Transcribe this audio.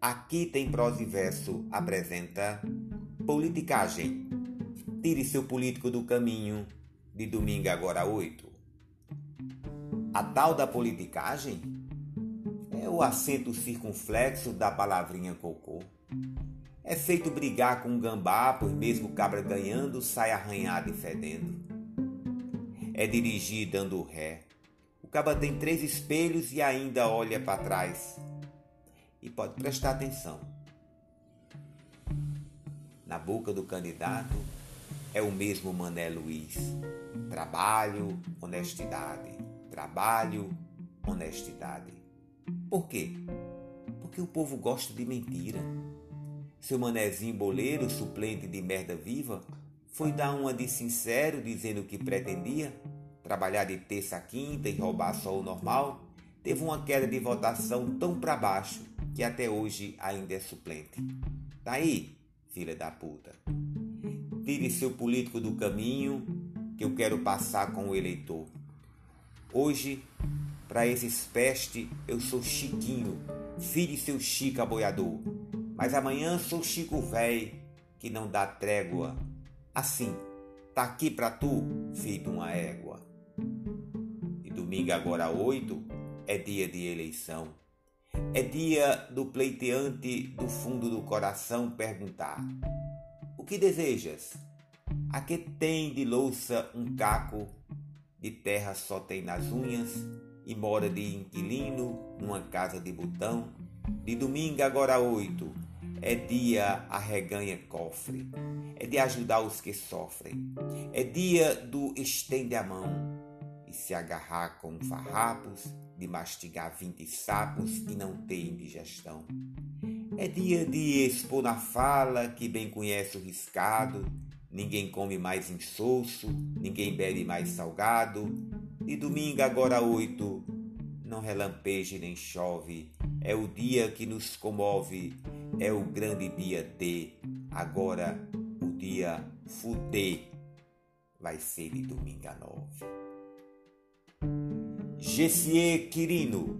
Aqui tem prosa e verso apresenta Politicagem. Tire seu político do caminho de domingo agora 8. A tal da politicagem é o acento circunflexo da palavrinha cocô. É feito brigar com um gambá, pois mesmo cabra ganhando sai arranhado e fedendo. É dirigir dando ré. O cabra tem três espelhos e ainda olha para trás. E pode prestar atenção. Na boca do candidato é o mesmo Mané Luiz. Trabalho, honestidade. Trabalho, honestidade. Por quê? Porque o povo gosta de mentira. Seu manezinho boleiro, suplente de merda viva, foi dar uma de sincero dizendo que pretendia trabalhar de terça a quinta e roubar só o normal. Teve uma queda de votação tão para baixo que até hoje ainda é suplente. Tá aí, filha da puta. Tire seu político do caminho que eu quero passar com o eleitor. Hoje, para esses peste, eu sou Chiquinho, filho de seu Chico aboiador. Mas amanhã sou Chico Véi, que não dá trégua. Assim, tá aqui pra tu, filho de uma égua. E domingo agora oito é dia de eleição. É dia do pleiteante do fundo do coração perguntar: O que desejas? A que tem de louça um caco, de terra só tem nas unhas, e mora de inquilino numa casa de botão? De domingo agora oito, é dia arreganha cofre, é de ajudar os que sofrem, é dia do estende a mão e se agarrar com farrapos, de mastigar vinte sapos e não ter indigestão. É dia de expor na fala que bem conhece o riscado, ninguém come mais insosso, ninguém bebe mais salgado. De domingo agora oito, não relampeje nem chove, é o dia que nos comove, é o grande dia D. Agora o dia fuder vai ser de domingo a nove. Gessier Quirino